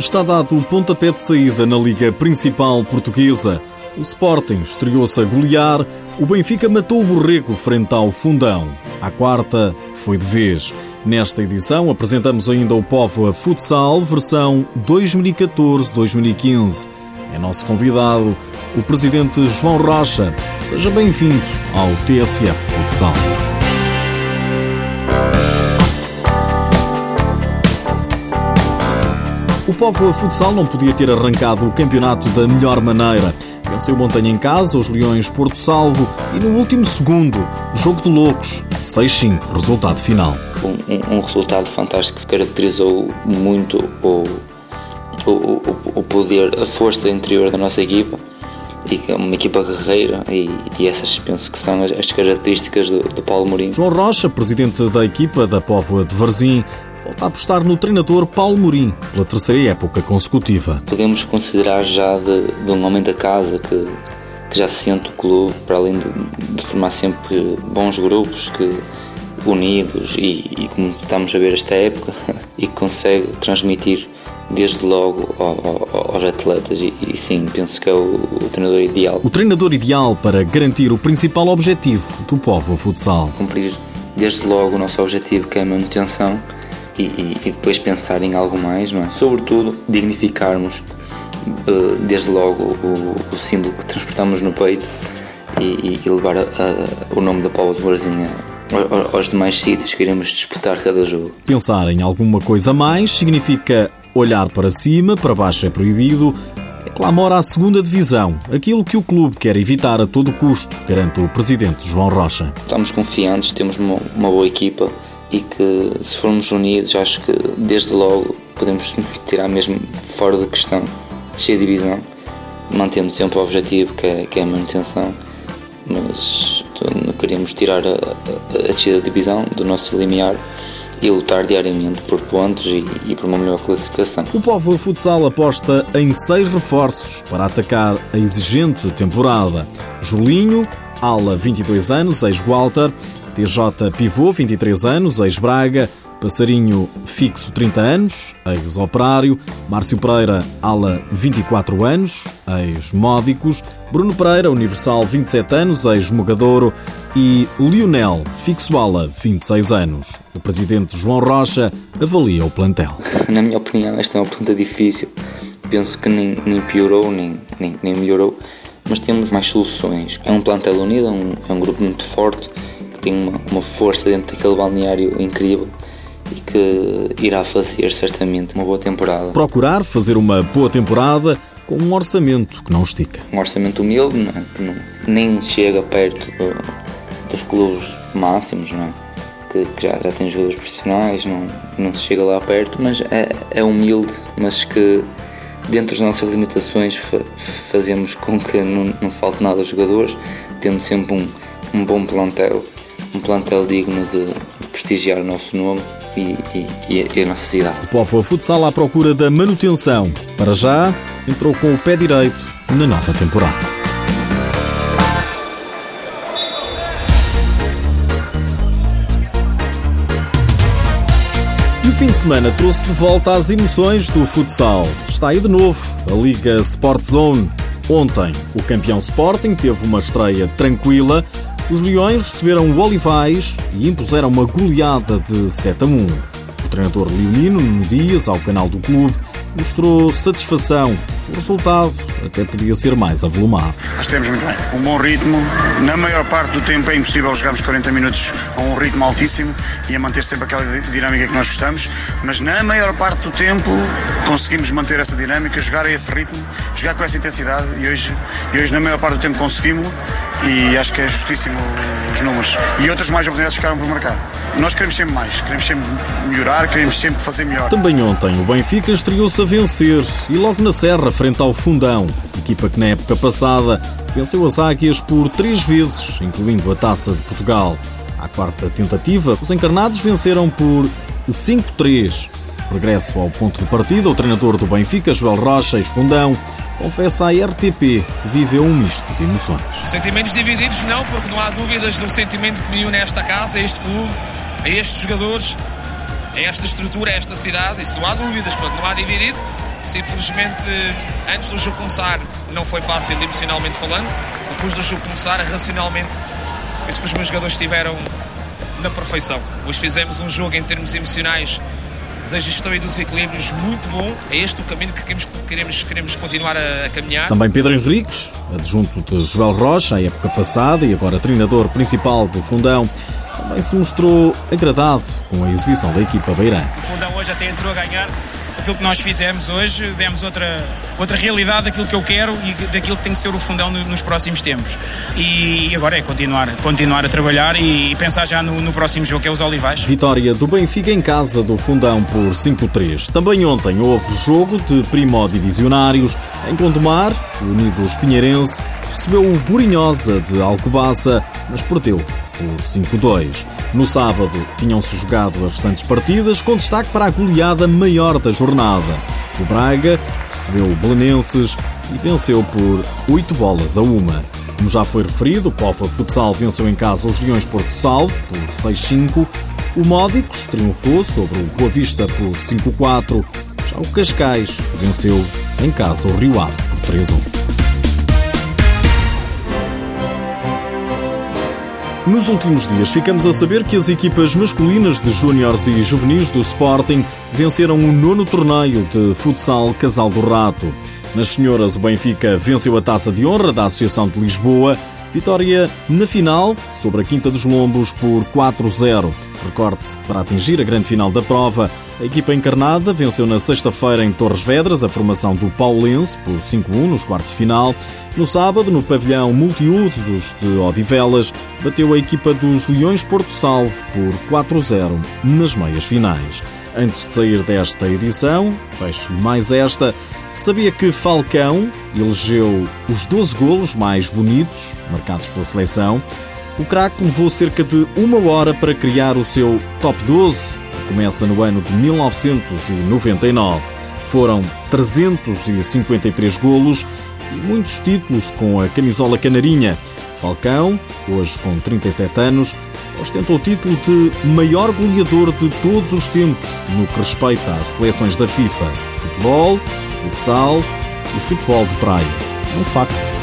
Está dado o pontapé de saída na Liga Principal Portuguesa. O Sporting estreou-se a golear, o Benfica matou o Borrego frente ao Fundão. A quarta foi de vez. Nesta edição apresentamos ainda o Póvoa Futsal, versão 2014-2015. É nosso convidado o presidente João Rocha. Seja bem-vindo ao TSF Futsal. O Póvoa Futsal não podia ter arrancado o campeonato da melhor maneira. Venceu Montanha em casa, os Leões Porto Salvo e no último segundo, jogo de loucos, 6-5, resultado final. Um, um, resultado fantástico que caracterizou muito o, o, o, o, poder, a força interior da nossa equipa e que é uma equipa guerreira e, e, essas penso que são as, as características do, do Paulo Mourinho. João Rocha, presidente da equipa da Póvoa de Varzim, volta a apostar no treinador Paulo Mourinho pela terceira época consecutiva. Podemos considerar já de, de um homem da casa que, que já se sente o clube, para além de, de formar sempre bons grupos que unidos e, e, como estamos a ver esta época e que consegue transmitir desde logo aos atletas e, e, sim, penso que é o, o, treinador ideal. O treinador ideal para garantir o principal objetivo do povo futsal. Cumprir desde logo o nosso objetivo que é a manutenção e, e, e depois pensar em algo mais, não é? Sobretudo, dignificarmos uh, desde logo o, o, símbolo que transportamos no peito e, e levar a, a, o nome da Póvoa de Barzinha aos demais sítios que iremos disputar cada jogo. Pensar em alguma coisa mais significa olhar para cima, para baixo é proibido, é clamor à segunda divisão, aquilo que o clube quer evitar a todo custo, garante o presidente João Rocha. Estamos confiantes, temos uma, uma boa equipa, e que se formos unidos acho que desde logo podemos tirar mesmo fora da questão descer a divisão, mantendo sempre o objetivo que é, que é a manutenção, mas não queríamos tirar a, a, a descida da divisão do nosso limiar e lutar diariamente por pontos e, e, por uma melhor classificação. O Povo Futsal aposta em seis reforços para atacar a exigente temporada. Julinho, ala 22 anos, ex-Walter, TJ Pivô, 23 anos, ex-Braga. Passarinho Fixo, 30 anos, ex-operário. Márcio Pereira, ala 24 anos, ex-módicos. Bruno Pereira, Universal, 27 anos, ex-mogadouro. E Lionel, fixo ala, 26 anos. O presidente João Rocha avalia o plantel. Na minha opinião, esta é uma pergunta difícil. Penso que nem, nem piorou, nem, nem, nem melhorou, mas temos mais soluções. É um plantel unido, é um, é um grupo muito forte tem uma, uma força dentro daquele balneário incrível e que irá fazer certamente uma boa temporada. Procurar fazer uma boa temporada com um orçamento que não estica. Um orçamento humilde, não é? que não, nem chega perto do, dos clubes máximos, não é? que, que já, já tem jogadores profissionais, não, não se chega lá perto, mas é, é humilde, mas que dentro das nossas limitações fa fazemos com que não, não falte nada aos jogadores, tendo sempre um, um bom plantel um plantel digno de prestigiar o nosso nome e, e, e a nossa cidade. O Povo Futsal à procura da manutenção. Para já, entrou com o pé direito na nova temporada. Fim de semana trouxe de volta as emoções do futsal. Está aí de novo a Liga Sport Zone. Ontem, o campeão Sporting teve uma estreia tranquila os Leões receberam o Olivais e impuseram uma goleada de 7 a 1. O treinador Leonino, no Dias, ao canal do clube, mostrou satisfação. O resultado até podia ser mais avolumado. Nós temos muito bem. Um bom ritmo. Na maior parte do tempo é impossível jogarmos 40 minutos a um ritmo altíssimo e a manter sempre aquela dinâmica que nós gostamos, mas na maior parte do tempo conseguimos manter essa dinâmica, jogar a esse ritmo, jogar com essa intensidade e hoje, e hoje na maior parte do tempo conseguimos e acho que é justíssimo os números. E outras mais oportunidades ficaram por marcar. Nós queremos sempre mais, queremos sempre melhorar, queremos sempre fazer melhor. Também ontem o Benfica estreou-se a vencer e logo na Serra, frente ao Fundão, equipa que na época passada venceu as Águias por três vezes, incluindo a Taça de Portugal. À quarta tentativa, os encarnados venceram por 5-3. Regresso ao ponto de partida, o treinador do Benfica, Joel Rocha, ex-Fundão, confessa à RTP que viveu um misto de emoções. Sentimentos divididos não, porque não há dúvidas do sentimento que me une a esta casa, a este clube, a estes jogadores, a esta estrutura, a esta cidade, isso não há dúvidas, portanto não há dividido, Simplesmente, antes do jogo começar, não foi fácil emocionalmente falando. Depois do jogo começar, racionalmente, penso que os meus jogadores estiveram na perfeição. Hoje fizemos um jogo em termos emocionais da gestão e dos equilíbrios muito bom. É este o caminho que queremos, queremos, queremos continuar a, a caminhar. Também Pedro Henriques, adjunto de Joel Rocha, a época passada e agora treinador principal do Fundão, também se mostrou agradado com a exibição da equipa beirã. O Fundão hoje até entrou a ganhar aquilo que nós fizemos hoje, demos outra, outra realidade daquilo que eu quero e daquilo que tem que ser o fundão nos próximos tempos. E agora é continuar, continuar a trabalhar e pensar já no, no próximo jogo, que é os Olivais. Vitória do Benfica em casa do Fundão por 5-3. Também ontem houve jogo de primó-divisionários em Gondomar, Unidos Pinheirense recebeu o Burinhosa de Alcobaça, mas perdeu por 5-2. No sábado tinham-se jogado as restantes partidas, com destaque para a goleada maior da jornada. O Braga recebeu o Belenenses e venceu por 8 bolas a uma. Como já foi referido, o Pofa Futsal venceu em casa os Leões Porto Salvo por 6-5. O Módicos triunfou sobre o Boa Vista por 5-4. Já o Cascais venceu em casa o Rio Ave 3-1. Nos últimos dias ficamos a saber que as equipas masculinas de júniores e juvenis do Sporting venceram o nono torneio de futsal Casal do Rato. Nas senhoras, o Benfica venceu a taça de honra da Associação de Lisboa Vitória na final sobre a Quinta dos Lombos por 4-0. Recorde-se que para atingir a grande final da prova, a equipa encarnada venceu na sexta-feira em Torres Vedras a formação do Paulense por 5-1 nos quartos de final. No sábado, no pavilhão multiusos de Odivelas, bateu a equipa dos Leões Porto Salvo por 4-0 nas meias finais. Antes de sair desta edição, fecho mais esta, Sabia que Falcão elegeu os 12 golos mais bonitos marcados pela seleção? O craque levou cerca de uma hora para criar o seu top 12, que começa no ano de 1999. Foram 353 golos e muitos títulos com a camisola canarinha. Falcão, hoje com 37 anos, ostenta o título de maior goleador de todos os tempos no que respeita às seleções da FIFA. Futebol, futsal e futebol de praia. É um facto.